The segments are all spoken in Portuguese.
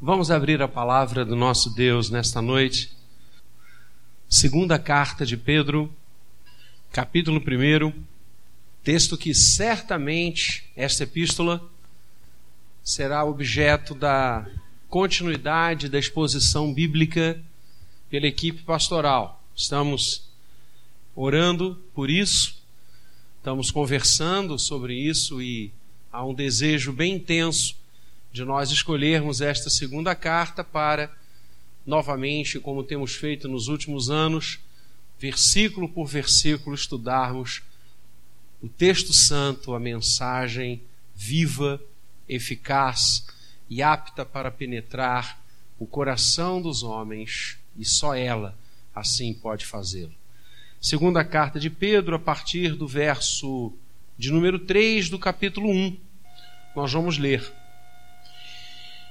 Vamos abrir a palavra do nosso Deus nesta noite. Segunda carta de Pedro, capítulo 1, texto que certamente esta epístola será objeto da continuidade da exposição bíblica pela equipe pastoral. Estamos orando por isso, estamos conversando sobre isso e há um desejo bem intenso de nós escolhermos esta segunda carta para, novamente, como temos feito nos últimos anos, versículo por versículo, estudarmos o texto santo, a mensagem viva, eficaz e apta para penetrar o coração dos homens, e só ela assim pode fazê-lo. Segunda carta de Pedro, a partir do verso de número 3 do capítulo 1, nós vamos ler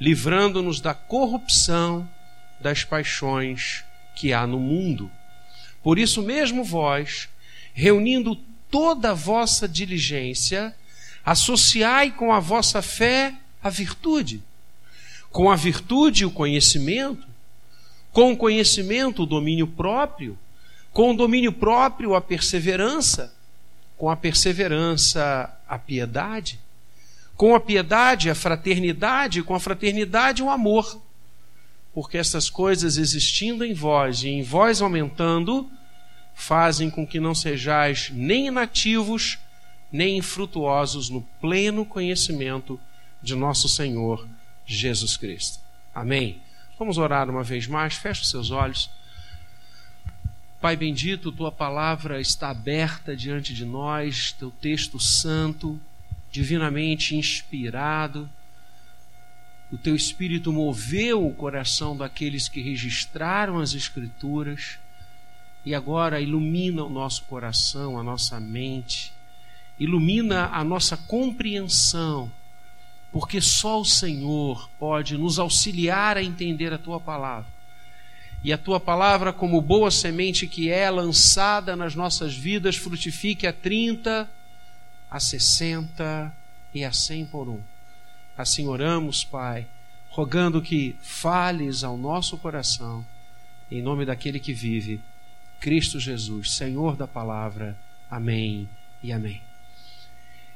livrando-nos da corrupção das paixões que há no mundo. Por isso mesmo vós, reunindo toda a vossa diligência, associai com a vossa fé a virtude, com a virtude o conhecimento, com o conhecimento o domínio próprio, com o domínio próprio a perseverança, com a perseverança a piedade com a piedade, a fraternidade, com a fraternidade, o amor. Porque essas coisas existindo em vós e em vós aumentando, fazem com que não sejais nem inativos, nem infrutuosos no pleno conhecimento de nosso Senhor Jesus Cristo. Amém. Vamos orar uma vez mais, feche os seus olhos. Pai bendito, tua palavra está aberta diante de nós, teu texto santo divinamente inspirado. O teu espírito moveu o coração daqueles que registraram as Escrituras e agora ilumina o nosso coração, a nossa mente, ilumina a nossa compreensão, porque só o Senhor pode nos auxiliar a entender a tua palavra. E a tua palavra, como boa semente que é lançada nas nossas vidas, frutifique a 30, a 60 e a 100 por um. Assim oramos, Pai, rogando que fales ao nosso coração, em nome daquele que vive, Cristo Jesus, Senhor da palavra. Amém e amém.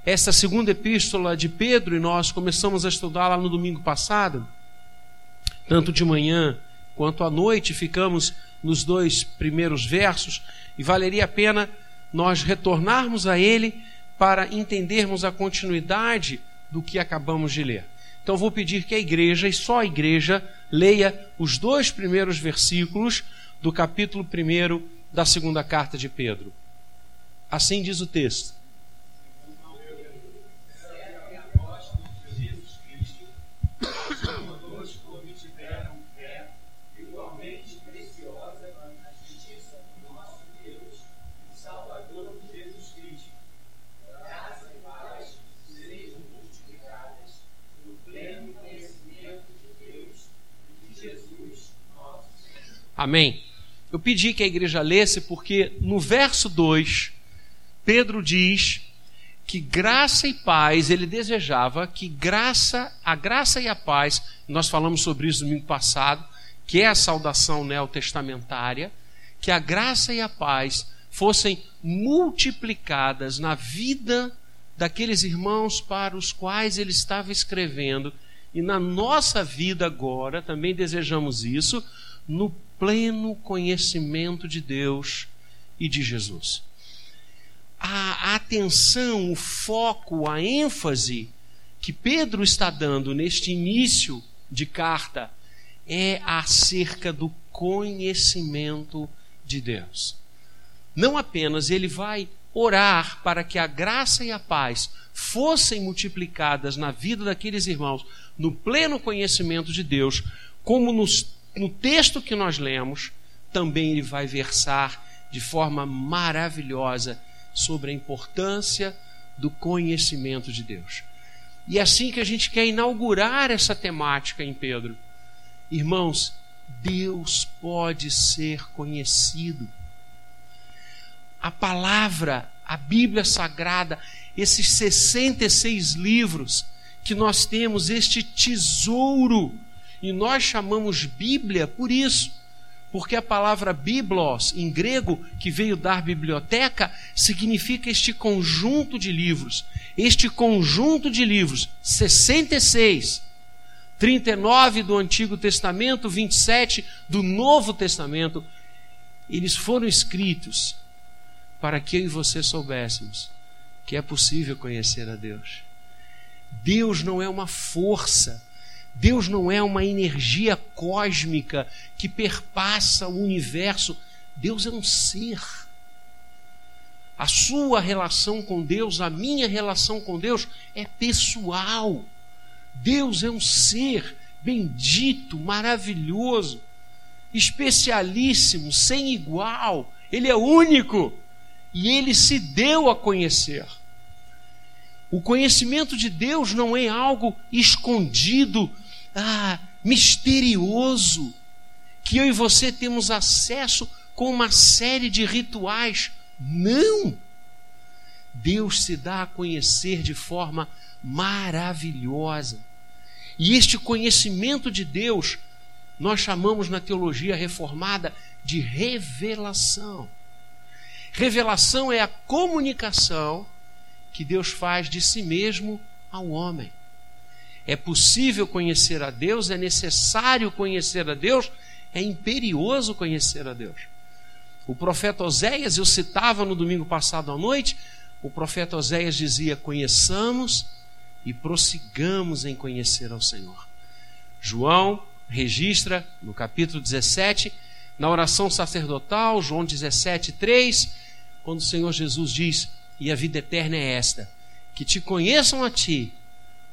Esta segunda epístola de Pedro, e nós começamos a estudá-la no domingo passado, tanto de manhã quanto à noite, ficamos nos dois primeiros versos, e valeria a pena nós retornarmos a ele para entendermos a continuidade do que acabamos de ler. Então vou pedir que a igreja, e só a igreja, leia os dois primeiros versículos do capítulo 1 da segunda carta de Pedro. Assim diz o texto. Amém? Eu pedi que a igreja lesse porque no verso 2, Pedro diz que graça e paz, ele desejava que graça, a graça e a paz, nós falamos sobre isso no domingo passado, que é a saudação neotestamentária, que a graça e a paz fossem multiplicadas na vida daqueles irmãos para os quais ele estava escrevendo, e na nossa vida agora também desejamos isso, no pleno conhecimento de Deus e de Jesus. A atenção, o foco, a ênfase que Pedro está dando neste início de carta é acerca do conhecimento de Deus. Não apenas ele vai orar para que a graça e a paz fossem multiplicadas na vida daqueles irmãos no pleno conhecimento de Deus, como nos, no texto que nós lemos, também ele vai versar de forma maravilhosa sobre a importância do conhecimento de Deus. E é assim que a gente quer inaugurar essa temática em Pedro. Irmãos, Deus pode ser conhecido. A palavra, a Bíblia Sagrada, esses 66 livros que nós temos, este tesouro, e nós chamamos Bíblia por isso porque a palavra biblos, em grego, que veio dar biblioteca, significa este conjunto de livros. Este conjunto de livros, 66, 39 do Antigo Testamento, 27 do Novo Testamento, eles foram escritos para que eu e você soubéssemos que é possível conhecer a Deus. Deus não é uma força Deus não é uma energia cósmica que perpassa o universo. Deus é um ser. A sua relação com Deus, a minha relação com Deus é pessoal. Deus é um ser bendito, maravilhoso, especialíssimo, sem igual. Ele é único e ele se deu a conhecer. O conhecimento de Deus não é algo escondido ah, misterioso, que eu e você temos acesso com uma série de rituais. Não! Deus se dá a conhecer de forma maravilhosa. E este conhecimento de Deus, nós chamamos na teologia reformada de revelação. Revelação é a comunicação que Deus faz de si mesmo ao homem. É possível conhecer a Deus, é necessário conhecer a Deus, é imperioso conhecer a Deus. O profeta Oséias, eu citava no domingo passado à noite, o profeta Oséias dizia: Conheçamos e prossigamos em conhecer ao Senhor. João registra no capítulo 17, na oração sacerdotal, João 17, 3, quando o Senhor Jesus diz: E a vida eterna é esta, que te conheçam a ti,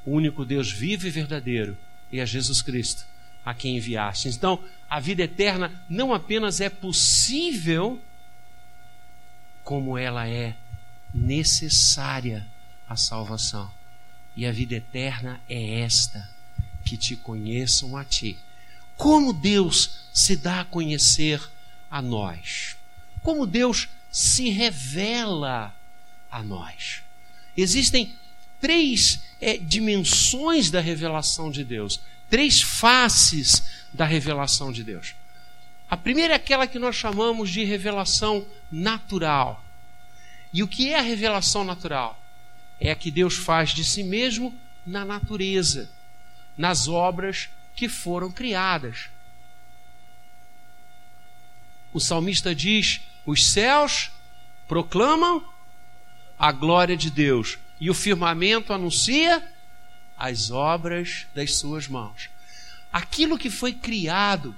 o único Deus vivo e verdadeiro, e a Jesus Cristo, a quem enviaste. Então, a vida eterna não apenas é possível, como ela é necessária à salvação. E a vida eterna é esta: que te conheçam a ti. Como Deus se dá a conhecer a nós? Como Deus se revela a nós? Existem três é, dimensões da revelação de Deus, três faces da revelação de Deus. A primeira é aquela que nós chamamos de revelação natural. E o que é a revelação natural? É a que Deus faz de si mesmo na natureza, nas obras que foram criadas. O salmista diz: os céus proclamam a glória de Deus, e o firmamento anuncia as obras das suas mãos. Aquilo que foi criado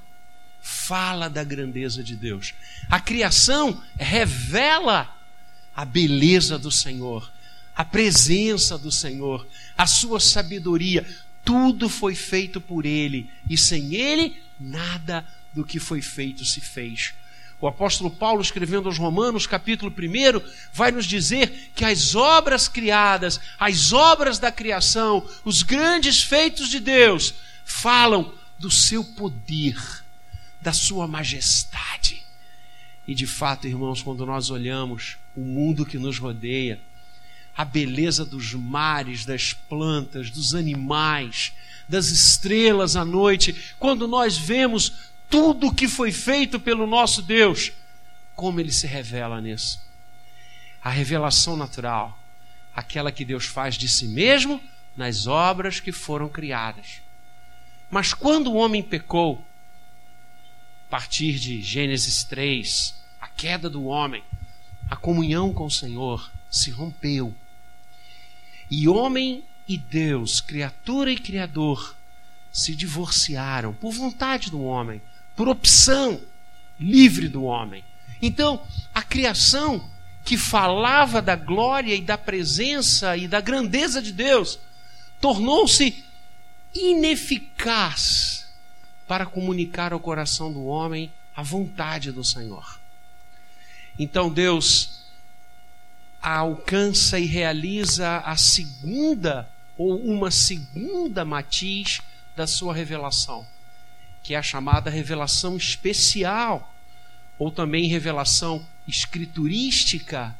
fala da grandeza de Deus. A criação revela a beleza do Senhor, a presença do Senhor, a sua sabedoria. Tudo foi feito por Ele e sem Ele nada do que foi feito se fez. O apóstolo Paulo, escrevendo aos Romanos, capítulo 1, vai nos dizer que as obras criadas, as obras da criação, os grandes feitos de Deus, falam do seu poder, da sua majestade. E de fato, irmãos, quando nós olhamos o mundo que nos rodeia, a beleza dos mares, das plantas, dos animais, das estrelas à noite, quando nós vemos tudo que foi feito pelo nosso Deus, como ele se revela nisso. A revelação natural, aquela que Deus faz de si mesmo nas obras que foram criadas. Mas quando o homem pecou, a partir de Gênesis 3, a queda do homem, a comunhão com o Senhor se rompeu. E homem e Deus, criatura e criador, se divorciaram por vontade do homem por opção livre do homem. Então, a criação que falava da glória e da presença e da grandeza de Deus tornou-se ineficaz para comunicar ao coração do homem a vontade do Senhor. Então Deus alcança e realiza a segunda ou uma segunda matiz da sua revelação, que é a chamada revelação especial, ou também revelação escriturística,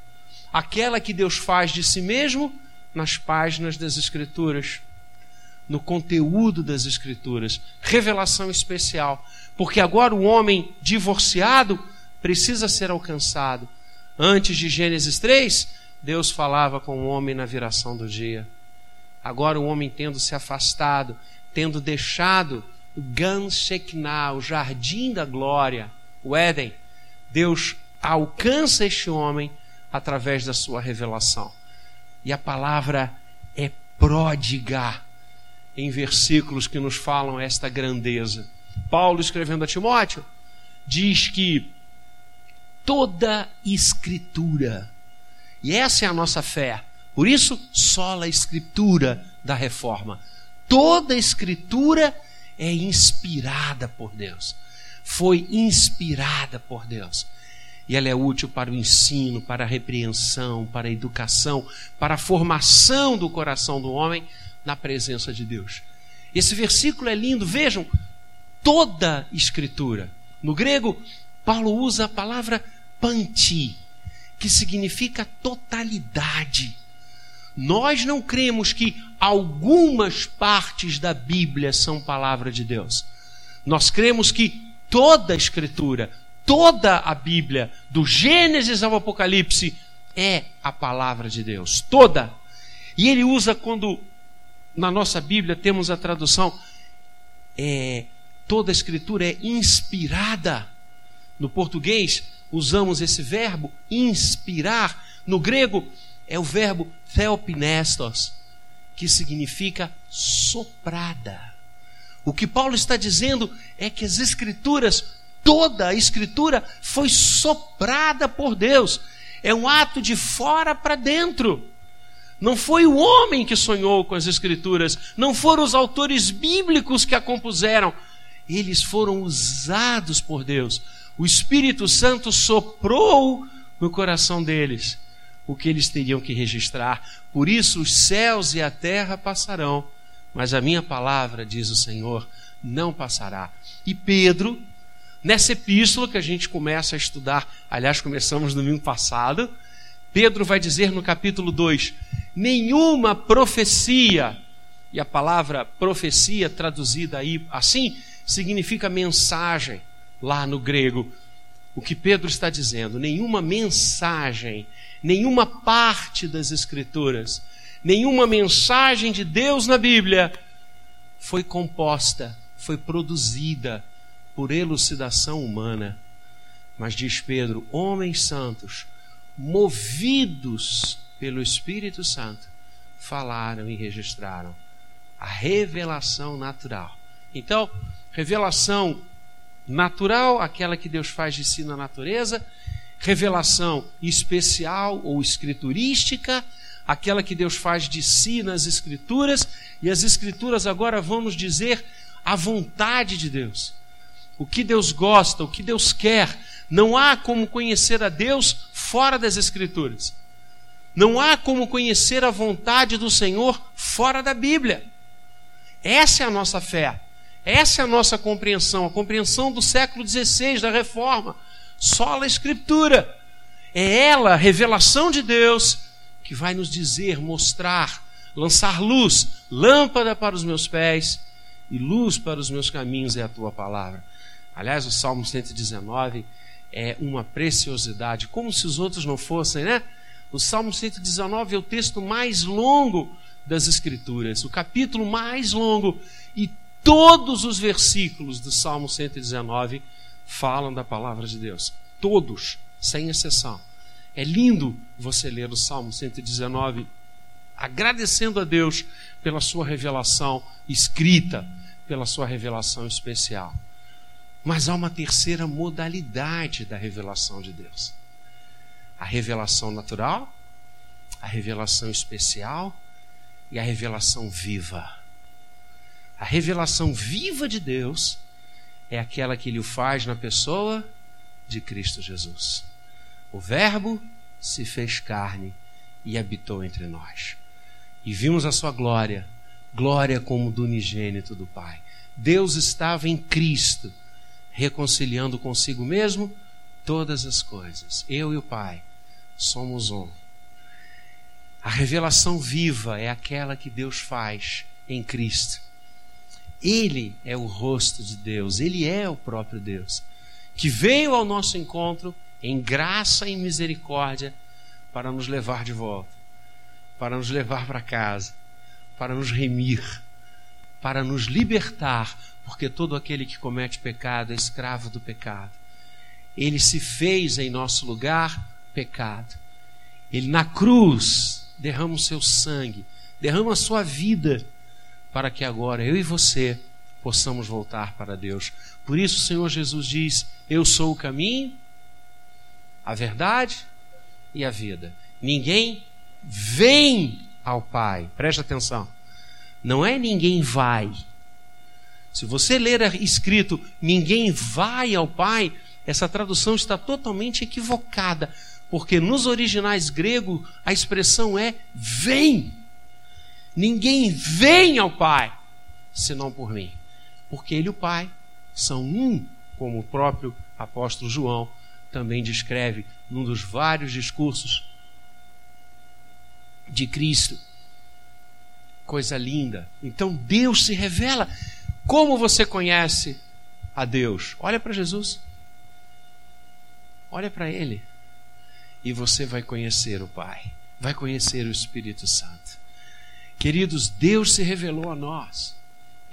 aquela que Deus faz de si mesmo nas páginas das Escrituras, no conteúdo das Escrituras. Revelação especial, porque agora o homem divorciado precisa ser alcançado. Antes de Gênesis 3, Deus falava com o homem na viração do dia. Agora o homem tendo se afastado, tendo deixado Gan Shekinah, o jardim da glória, o Éden, Deus alcança este homem através da sua revelação. E a palavra é pródiga em versículos que nos falam esta grandeza. Paulo, escrevendo a Timóteo, diz que toda escritura, e essa é a nossa fé, por isso, só a escritura da reforma. Toda escritura inspirada por Deus. Foi inspirada por Deus. E ela é útil para o ensino, para a repreensão, para a educação, para a formação do coração do homem na presença de Deus. Esse versículo é lindo, vejam, toda escritura. No grego, Paulo usa a palavra panti, que significa totalidade. Nós não cremos que algumas partes da Bíblia são palavra de Deus. Nós cremos que toda a Escritura, toda a Bíblia, do Gênesis ao Apocalipse, é a palavra de Deus. Toda. E ele usa quando na nossa Bíblia temos a tradução é, toda a Escritura é inspirada. No português usamos esse verbo inspirar. No grego é o verbo theopnestos, que significa soprada. O que Paulo está dizendo é que as escrituras, toda a escritura foi soprada por Deus. É um ato de fora para dentro. Não foi o homem que sonhou com as escrituras, não foram os autores bíblicos que a compuseram. Eles foram usados por Deus. O Espírito Santo soprou no coração deles o que eles teriam que registrar. Por isso os céus e a terra passarão, mas a minha palavra, diz o Senhor, não passará. E Pedro, nessa epístola que a gente começa a estudar, aliás, começamos no domingo passado, Pedro vai dizer no capítulo 2: nenhuma profecia, e a palavra profecia traduzida aí assim, significa mensagem lá no grego. O que Pedro está dizendo, nenhuma mensagem nenhuma parte das Escrituras, nenhuma mensagem de Deus na Bíblia foi composta, foi produzida por elucidação humana. Mas diz Pedro: homens santos, movidos pelo Espírito Santo, falaram e registraram a revelação natural. Então, revelação natural, aquela que Deus faz de si na natureza, revelação especial ou escriturística, aquela que Deus faz de si nas Escrituras, e as Escrituras agora vão nos dizer a vontade de Deus. O que Deus gosta, o que Deus quer. Não há como conhecer a Deus fora das Escrituras. Não há como conhecer a vontade do Senhor fora da Bíblia. Essa é a nossa fé. Essa é a nossa compreensão, a compreensão do século XVI, da Reforma Só a Escritura. É ela, a revelação de Deus, que vai nos dizer, mostrar, lançar luz, lâmpada para os meus pés e luz para os meus caminhos é a tua palavra. Aliás, o Salmo 119 é uma preciosidade, como se os outros não fossem, né? O Salmo 119 é o texto mais longo das Escrituras, o capítulo mais longo, e todos os versículos do Salmo 119 falam da palavra de Deus. Todos, sem exceção. É lindo você ler o Salmo 119, agradecendo a Deus pela sua revelação escrita, pela sua revelação especial. Mas há uma terceira modalidade da revelação de Deus: a revelação natural, a revelação especial e a revelação viva. A revelação viva de Deus é aquela que ele o faz na pessoa de Cristo Jesus. O Verbo se fez carne e habitou entre nós. E vimos a sua glória, glória como do unigênito do Pai. Deus estava em Cristo, reconciliando consigo mesmo todas as coisas. Eu e o Pai somos um. A revelação viva é aquela que Deus faz em Cristo. Ele é o rosto de Deus, ele é o próprio Deus, que veio ao nosso encontro em graça e misericórdia para nos levar de volta, para nos levar para casa, para nos remir, para nos libertar, porque todo aquele que comete pecado é escravo do pecado. Ele se fez em nosso lugar pecado. Ele na cruz derrama o seu sangue, derrama a sua vida, para que agora eu e você possamos voltar para Deus. Por isso o Senhor Jesus diz: Eu sou o caminho, a verdade e a vida. Ninguém vem ao Pai. Preste atenção. Não é ninguém vai. Se você ler escrito ninguém vai ao Pai, essa tradução está totalmente equivocada, porque nos originais grego a expressão é vem. Ninguém vem ao Pai senão por mim, porque Ele e o Pai são um, como o próprio apóstolo João também descreve num dos vários discursos de Cristo. Coisa linda. Então Deus se revela. Como você conhece a Deus? Olha para Jesus. Olha para Ele. E você vai conhecer o Pai. Vai conhecer o Espírito Santo. Queridos, Deus se revelou a nós.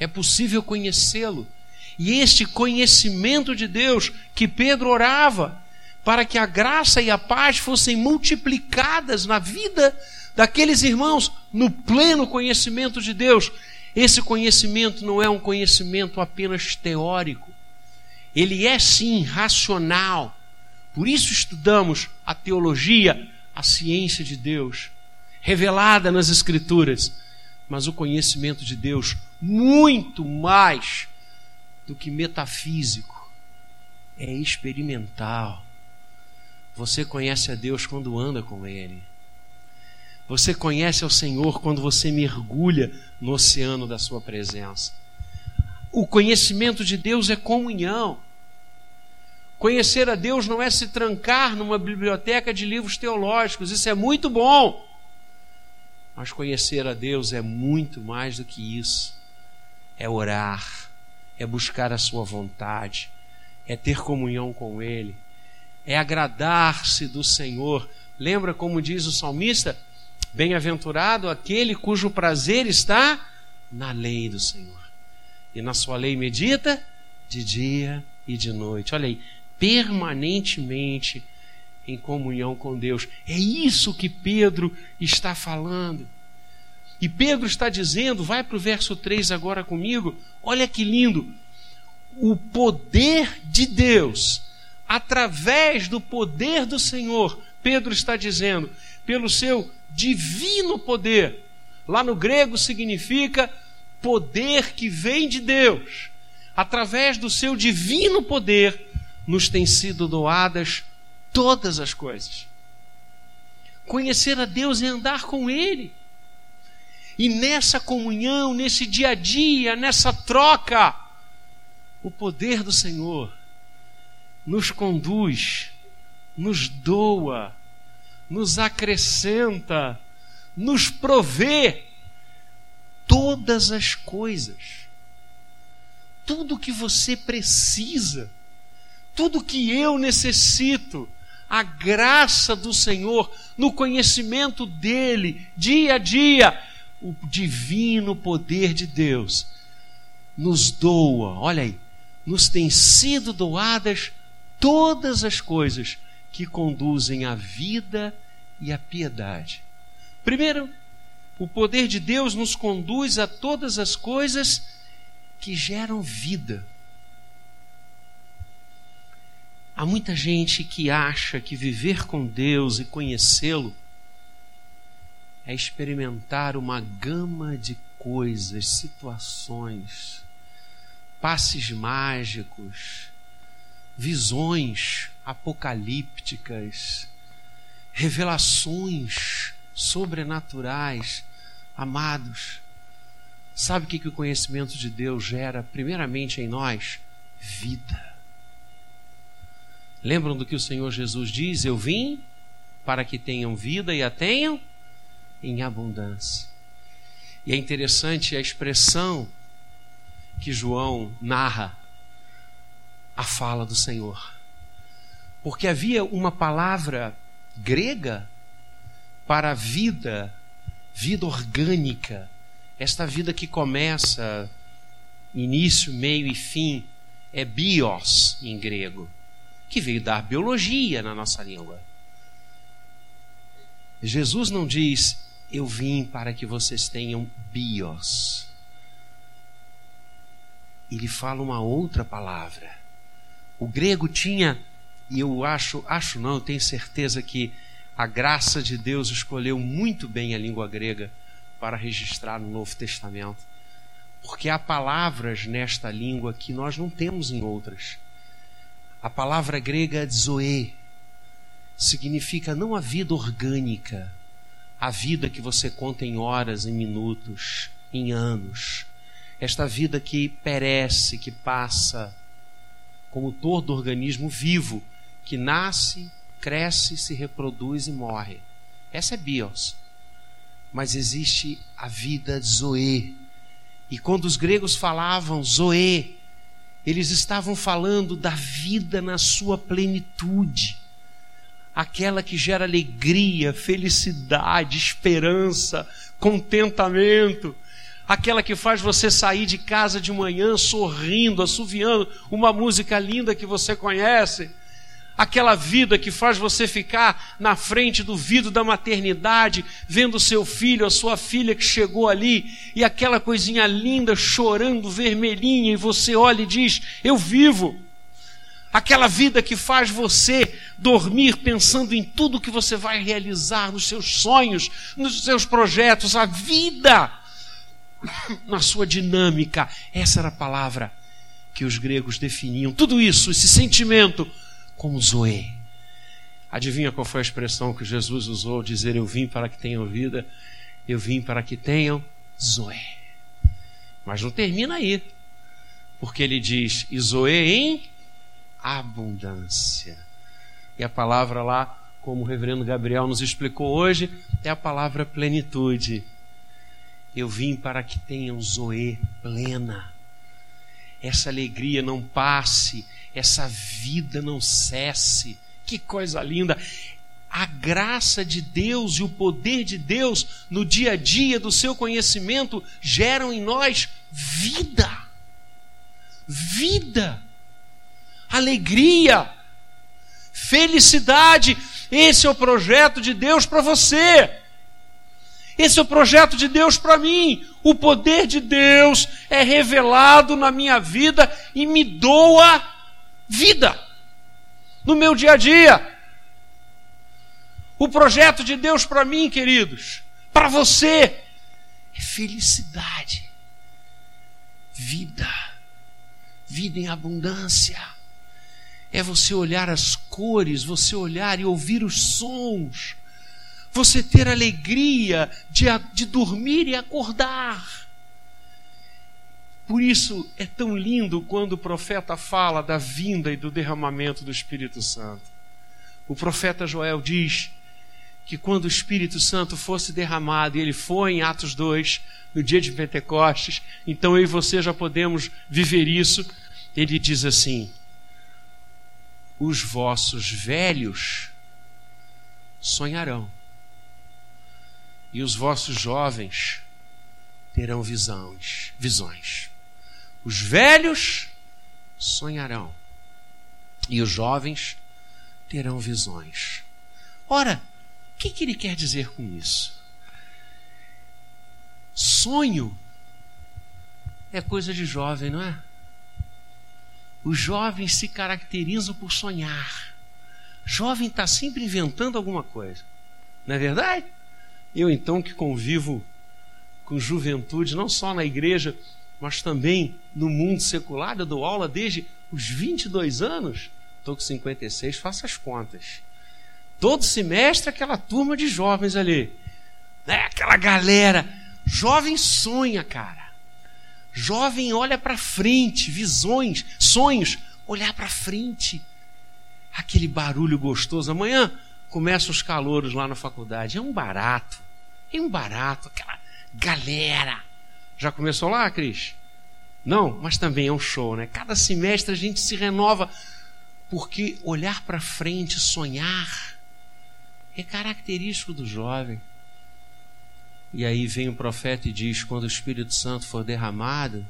É possível conhecê-lo. E este conhecimento de Deus que Pedro orava, para que a graça e a paz fossem multiplicadas na vida daqueles irmãos no pleno conhecimento de Deus. Esse conhecimento não é um conhecimento apenas teórico, ele é sim racional. Por isso estudamos a teologia, a ciência de Deus, revelada nas Escrituras. Mas o conhecimento de Deus, muito mais do que metafísico, é experimental você conhece a Deus quando anda com Ele. Você conhece ao Senhor quando você mergulha no oceano da Sua presença. O conhecimento de Deus é comunhão. Conhecer a Deus não é se trancar numa biblioteca de livros teológicos, isso é muito bom. Mas conhecer a Deus é muito mais do que isso. É orar, é buscar a Sua vontade, é ter comunhão com Ele é agradar-se do Senhor. Lembra como diz o salmista? Bem-aventurado aquele cujo prazer está na lei do Senhor. E na sua lei medita de dia e de noite. Olha aí, permanentemente em comunhão com Deus. É isso que Pedro está falando. E Pedro está dizendo, vai para o verso 3 agora comigo, olha que lindo. O poder de Deus através do poder do Senhor, Pedro está dizendo, pelo seu divino poder. Lá no grego significa poder que vem de Deus. Através do seu divino poder, nos têm sido doadas todas as coisas. Conhecer a Deus é andar com Ele. E nessa comunhão, nesse dia a dia, nessa troca, o poder do Senhor nos conduz, nos doa, nos acrescenta, nos provê todas as coisas. Tudo que você precisa, tudo que eu necessito, a graça do Senhor, no conhecimento dEle, dia a dia, o divino poder de Deus nos doa, olha aí, nos tem sido doadas todas as coisas que conduzem à vida e à piedade. Primeiro, o poder de Deus nos conduz a todas as coisas que geram vida. Há muita gente que acha que viver com Deus e conhecê-lo é experimentar uma gama de coisas, situações, passes mágicos, visões apocalípticas, revelações sobrenaturais. Amados, sabe o que, que o conhecimento de Deus gera, primeiramente em nós? Vida. Lembram do que o Senhor Jesus diz? Eu vim para que tenham vida e a tenham em abundância. E é interessante a expressão que João narra a fala do Senhor. Porque havia uma palavra grega para vida, vida orgânica, esta vida que começa, início, meio e fim, é bios em grego, que veio dar biologia na nossa língua. Jesus não diz, eu vim para que vocês tenham bios. Ele fala uma outra palavra. O grego tinha, e eu acho, acho não, eu tenho certeza que a graça de Deus escolheu muito bem a língua grega para registrar no Novo Testamento. Porque há palavras nesta língua que nós não temos em outras. A palavra grega zoe significa não a vida orgânica, a vida que você conta em horas, em minutos, em anos. Esta vida que perece, que passa, como todo organismo vivo, que nasce, cresce, se reproduz e morre. Essa é bios. Mas existe a vida zoe. E quando os gregos falavam zoe, eles estavam falando da vida na sua plenitude. Aquela que gera alegria, felicidade, esperança, contentamento, aquela que faz você sair de casa de manhã sorrindo, assoviando uma música linda que você conhece, aquela vida que faz você ficar na frente do vidro da maternidade, vendo seu filho, a sua filha que chegou ali, e aquela coisinha linda chorando vermelhinha, e você olha e diz: Eu vivo aquela vida que faz você dormir pensando em tudo que você vai realizar, nos seus sonhos, nos seus projetos, a vida na sua dinâmica. Essa era a palavra que os gregos definiam. Tudo isso, esse sentimento, como Zoe. Adivinha qual foi a expressão que Jesus usou? Dizer: Eu vim para que tenham vida, eu vim para que tenham Zoe. Mas não termina aí, porque ele diz: E Zoe em abundância. E a palavra lá, como o reverendo Gabriel nos explicou hoje, é a palavra plenitude. Eu vim para que tenham zoe plena. Essa alegria não passe, essa vida não cesse. Que coisa linda! A graça de Deus e o poder de Deus no dia a dia do seu conhecimento geram em nós vida. Vida alegria, felicidade. Esse é o projeto de Deus para você. Esse é o projeto de Deus para mim. O poder de Deus é revelado na minha vida e me doa vida. No meu dia a dia. O projeto de Deus para mim, queridos, para você, é felicidade, vida, vida em abundância. É você olhar as cores, você olhar e ouvir os sons, você ter alegria de, de dormir e acordar. Por isso é tão lindo quando o profeta fala da vinda e do derramamento do Espírito Santo. O profeta Joel diz que quando o Espírito Santo fosse derramado, e ele foi em Atos 2, no dia de Pentecostes, então eu e você já podemos viver isso. Ele diz assim: os vossos velhos sonharão, e os vossos jovens terão visões, visões. Os velhos sonharão, e os jovens terão visões. Ora, o que, que ele quer dizer com isso? Sonho é coisa de jovem, não é? Os jovens se caracterizam por sonhar. Jovem está sempre inventando alguma coisa. Não é verdade? Eu, então, que convivo com juventude, não só na igreja, mas também no mundo secular. Eu dou aula desde os 22 anos, estou com 56, faço as contas. Todo semestre, aquela turma de jovens ali, né? aquela galera. Jovem sonha, cara. Jovem olha para frente, visões, sonhos, olhar para frente. Aquele barulho gostoso. Amanhã começam os calouros lá na faculdade. É um barato. É um barato, aquela galera. Já começou lá, Cris? Não, mas também é um show, né? Cada semestre a gente se renova, porque olhar para frente, sonhar, é característico do jovem. E aí vem o profeta e diz: quando o Espírito Santo for derramado,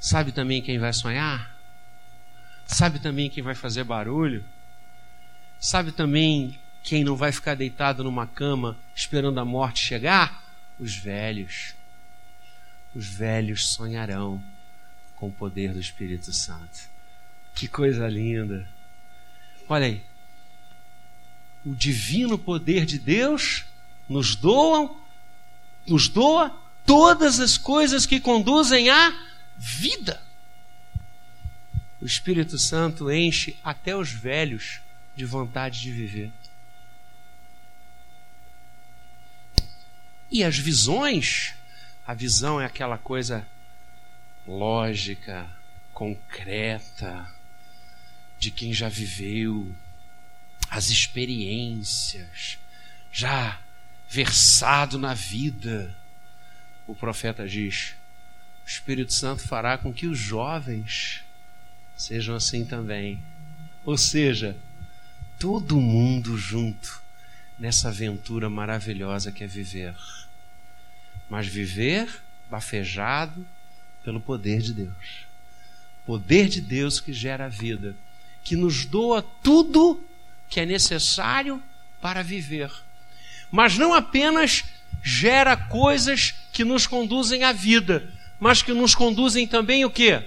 sabe também quem vai sonhar? Sabe também quem vai fazer barulho? Sabe também quem não vai ficar deitado numa cama esperando a morte chegar? Os velhos. Os velhos sonharão com o poder do Espírito Santo. Que coisa linda. Olha aí. O divino poder de Deus nos doam, nos doa todas as coisas que conduzem à vida. O Espírito Santo enche até os velhos de vontade de viver. E as visões, a visão é aquela coisa lógica, concreta, de quem já viveu, as experiências, já versado na vida. O profeta diz: o Espírito Santo fará com que os jovens sejam assim também. Ou seja, todo mundo junto nessa aventura maravilhosa que é viver. Mas viver bafejado pelo poder de Deus. Poder de Deus que gera a vida, que nos doa tudo que é necessário para viver. Mas não apenas gera coisas que nos conduzem à vida, mas que nos conduzem também o quê?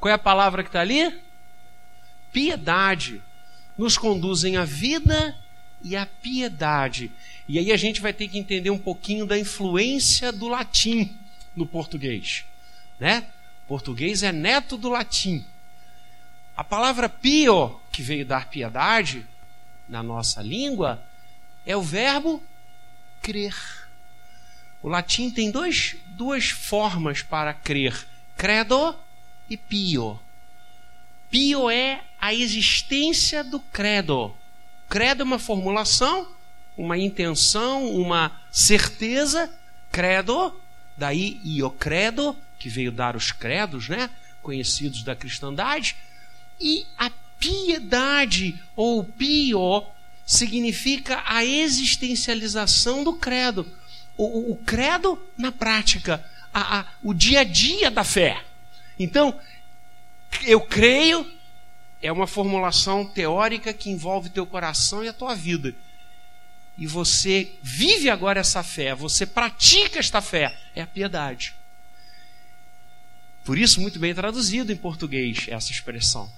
Qual é a palavra que está ali? Piedade. Nos conduzem à vida e à piedade. E aí a gente vai ter que entender um pouquinho da influência do latim no português, né? O português é neto do latim. A palavra pio, que veio dar piedade na nossa língua, é o verbo crer. O latim tem dois, duas formas para crer: credo e pio. Pio é a existência do credo. Credo é uma formulação, uma intenção, uma certeza. Credo, daí io credo, que veio dar os credos, né? Conhecidos da cristandade. E a piedade, ou pio, significa a existencialização do credo. O, o, o credo na prática, a, a, o dia a dia da fé. Então, eu creio é uma formulação teórica que envolve teu coração e a tua vida. E você vive agora essa fé, você pratica esta fé, é a piedade. Por isso, muito bem traduzido em português essa expressão.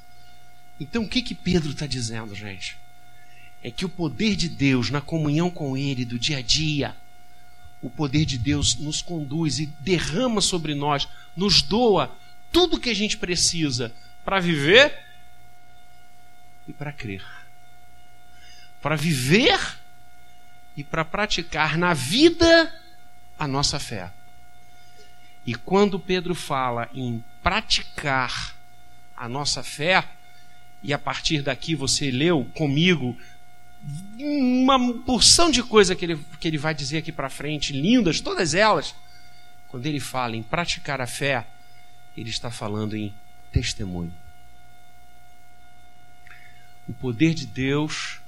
Então, o que que Pedro está dizendo, gente? É que o poder de Deus na comunhão com Ele do dia a dia, o poder de Deus nos conduz e derrama sobre nós, nos doa tudo que a gente precisa para viver e para crer. Para viver e para praticar na vida a nossa fé. E quando Pedro fala em praticar a nossa fé, e a partir daqui você leu comigo uma porção de coisa que ele, que ele vai dizer aqui para frente, lindas, todas elas. Quando ele fala em praticar a fé, ele está falando em testemunho. O poder de Deus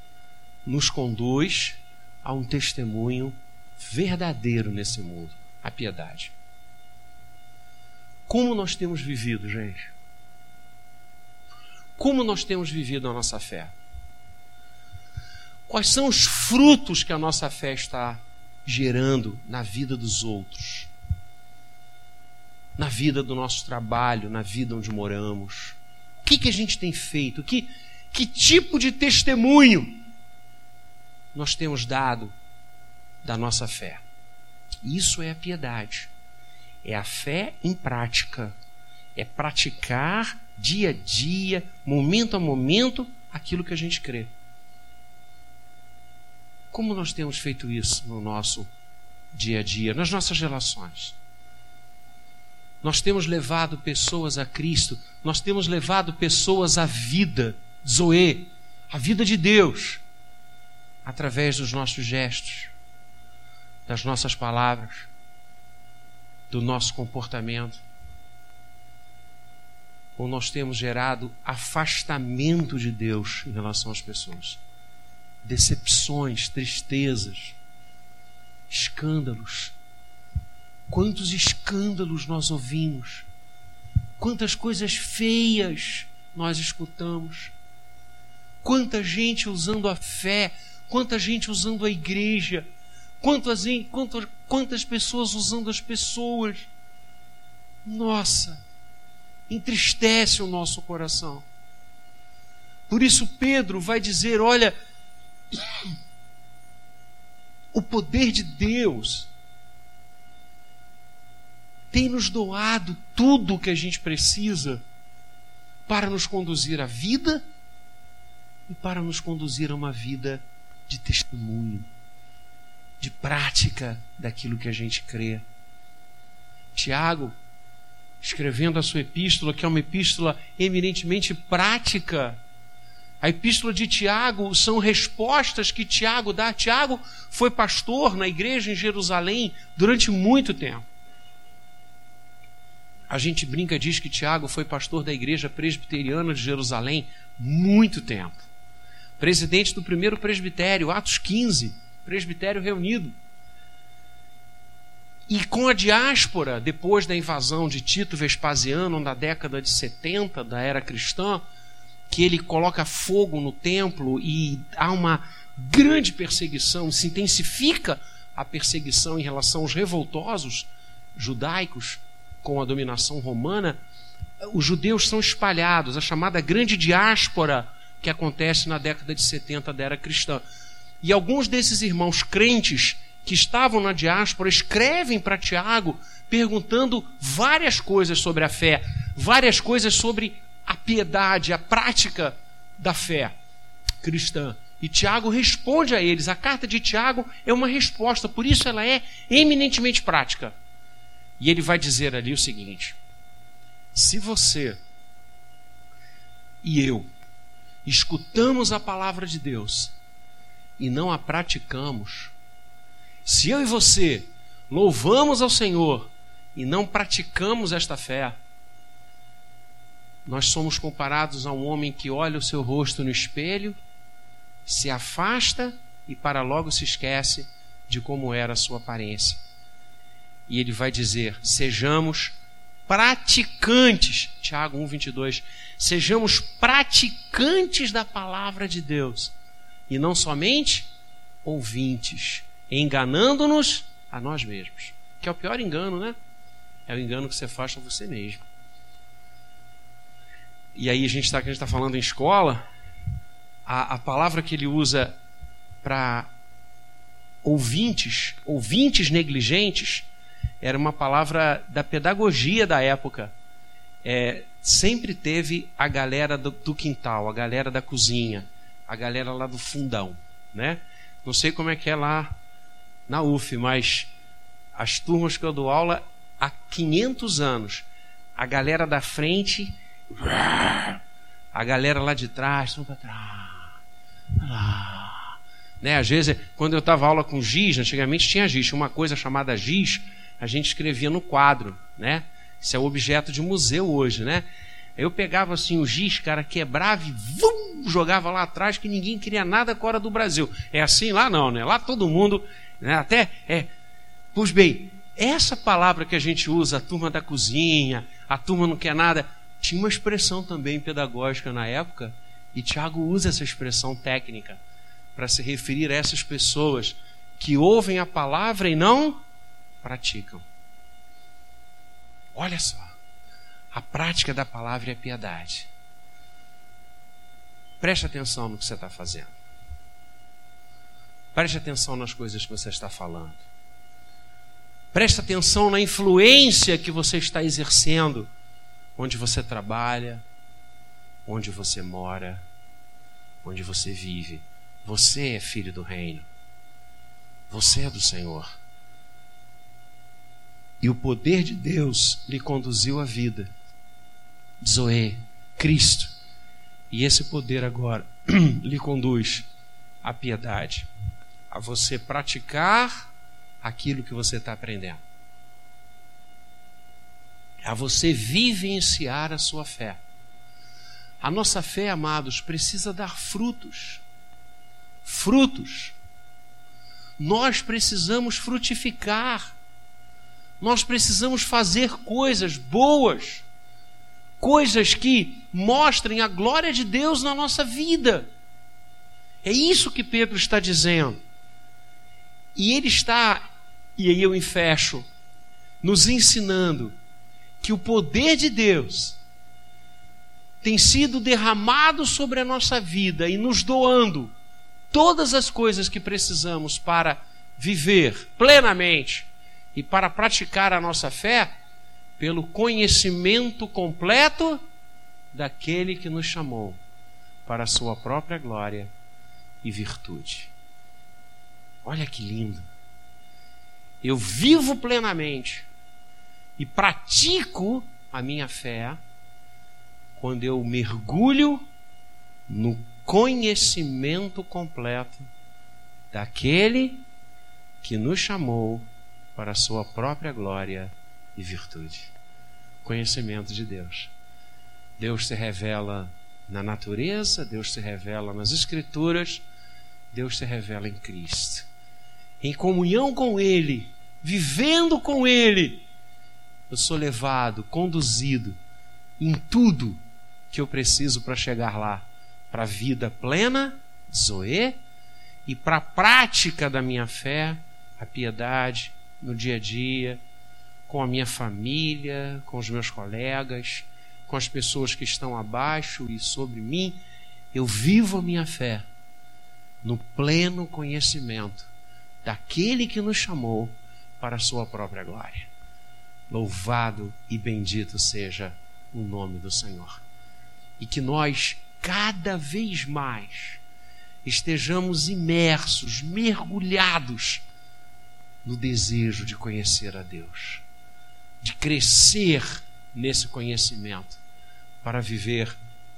nos conduz a um testemunho verdadeiro nesse mundo, a piedade. Como nós temos vivido, gente? Como nós temos vivido a nossa fé? Quais são os frutos que a nossa fé está gerando na vida dos outros? na vida do nosso trabalho, na vida onde moramos? O que, que a gente tem feito? Que, que tipo de testemunho nós temos dado da nossa fé? Isso é a piedade. é a fé em prática. É praticar dia a dia, momento a momento, aquilo que a gente crê. Como nós temos feito isso no nosso dia a dia, nas nossas relações? Nós temos levado pessoas a Cristo, nós temos levado pessoas à vida, Zoe, a vida de Deus, através dos nossos gestos, das nossas palavras, do nosso comportamento. Ou nós temos gerado afastamento de Deus em relação às pessoas, decepções, tristezas, escândalos. Quantos escândalos nós ouvimos, quantas coisas feias nós escutamos, quanta gente usando a fé, quanta gente usando a igreja Quantas, quantas, quantas pessoas usando as pessoas. Nossa, entristece o nosso coração. Por isso, Pedro vai dizer: olha, o poder de Deus tem nos doado tudo o que a gente precisa para nos conduzir à vida e para nos conduzir a uma vida de testemunho de prática daquilo que a gente crê. Tiago, escrevendo a sua epístola, que é uma epístola eminentemente prática, a epístola de Tiago são respostas que Tiago dá. Tiago foi pastor na igreja em Jerusalém durante muito tempo. A gente brinca diz que Tiago foi pastor da igreja presbiteriana de Jerusalém muito tempo. Presidente do primeiro presbitério, Atos 15 presbitério reunido. E com a diáspora, depois da invasão de Tito Vespasiano, na década de 70 da era cristã, que ele coloca fogo no templo e há uma grande perseguição, se intensifica a perseguição em relação aos revoltosos judaicos com a dominação romana, os judeus são espalhados, a chamada grande diáspora que acontece na década de 70 da era cristã. E alguns desses irmãos crentes que estavam na diáspora escrevem para Tiago perguntando várias coisas sobre a fé, várias coisas sobre a piedade, a prática da fé cristã. E Tiago responde a eles. A carta de Tiago é uma resposta, por isso ela é eminentemente prática. E ele vai dizer ali o seguinte: se você e eu escutamos a palavra de Deus e não a praticamos, se eu e você louvamos ao Senhor e não praticamos esta fé, nós somos comparados a um homem que olha o seu rosto no espelho, se afasta e para logo se esquece de como era a sua aparência. E ele vai dizer: sejamos praticantes, Tiago 1:22, sejamos praticantes da palavra de Deus e não somente ouvintes, enganando-nos a nós mesmos. Que é o pior engano, né? É o engano que você faz a você mesmo. E aí a gente está tá falando em escola, a, a palavra que ele usa para ouvintes, ouvintes negligentes, era uma palavra da pedagogia da época. É, sempre teve a galera do, do quintal, a galera da cozinha, a galera lá do fundão, né? Não sei como é que é lá na UF, mas as turmas que eu dou aula há 500 anos, a galera da frente, a galera lá de trás, para trás. Né? Às vezes, quando eu estava aula com giz, antigamente tinha giz, uma coisa chamada giz, a gente escrevia no quadro, né? Isso é objeto de museu hoje, né? Eu pegava assim o giz, cara, quebrava e vum, jogava lá atrás que ninguém queria nada com a hora do Brasil. É assim lá não, né? Lá todo mundo, né? até é. Pois bem, essa palavra que a gente usa, a turma da cozinha, a turma não quer nada, tinha uma expressão também pedagógica na época, e Tiago usa essa expressão técnica para se referir a essas pessoas que ouvem a palavra e não praticam. Olha só. A prática da palavra é piedade. Preste atenção no que você está fazendo. Preste atenção nas coisas que você está falando. Presta atenção na influência que você está exercendo, onde você trabalha, onde você mora, onde você vive. Você é filho do reino. Você é do Senhor. E o poder de Deus lhe conduziu à vida. Zoe, Cristo. E esse poder agora lhe conduz à piedade, a você praticar aquilo que você está aprendendo, a você vivenciar a sua fé. A nossa fé, amados, precisa dar frutos. Frutos. Nós precisamos frutificar. Nós precisamos fazer coisas boas, coisas que mostrem a glória de Deus na nossa vida. É isso que Pedro está dizendo. E ele está, e aí eu enfecho, nos ensinando que o poder de Deus tem sido derramado sobre a nossa vida e nos doando todas as coisas que precisamos para viver plenamente e para praticar a nossa fé pelo conhecimento completo daquele que nos chamou para a sua própria glória e virtude. Olha que lindo. Eu vivo plenamente e pratico a minha fé quando eu mergulho no conhecimento completo daquele que nos chamou para a sua própria glória e virtude. Conhecimento de Deus. Deus se revela na natureza, Deus se revela nas Escrituras, Deus se revela em Cristo. Em comunhão com Ele, vivendo com Ele, eu sou levado, conduzido em tudo que eu preciso para chegar lá, para a vida plena, Zoe, e para a prática da minha fé, a piedade, no dia a dia, com a minha família, com os meus colegas, com as pessoas que estão abaixo e sobre mim. Eu vivo a minha fé no pleno conhecimento daquele que nos chamou para a sua própria glória. Louvado e bendito seja o nome do Senhor. E que nós, cada vez mais, estejamos imersos, mergulhados no desejo de conhecer a Deus, de crescer nesse conhecimento, para viver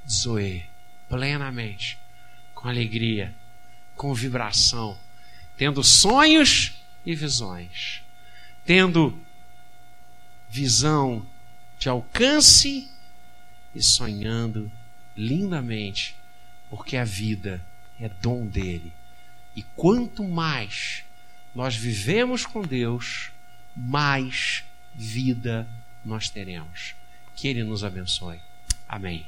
Zoe plenamente, com alegria, com vibração, tendo sonhos e visões, tendo visão de alcance e sonhando lindamente, porque a vida é dom dele. E quanto mais nós vivemos com Deus, mais vida nós teremos. Que Ele nos abençoe. Amém.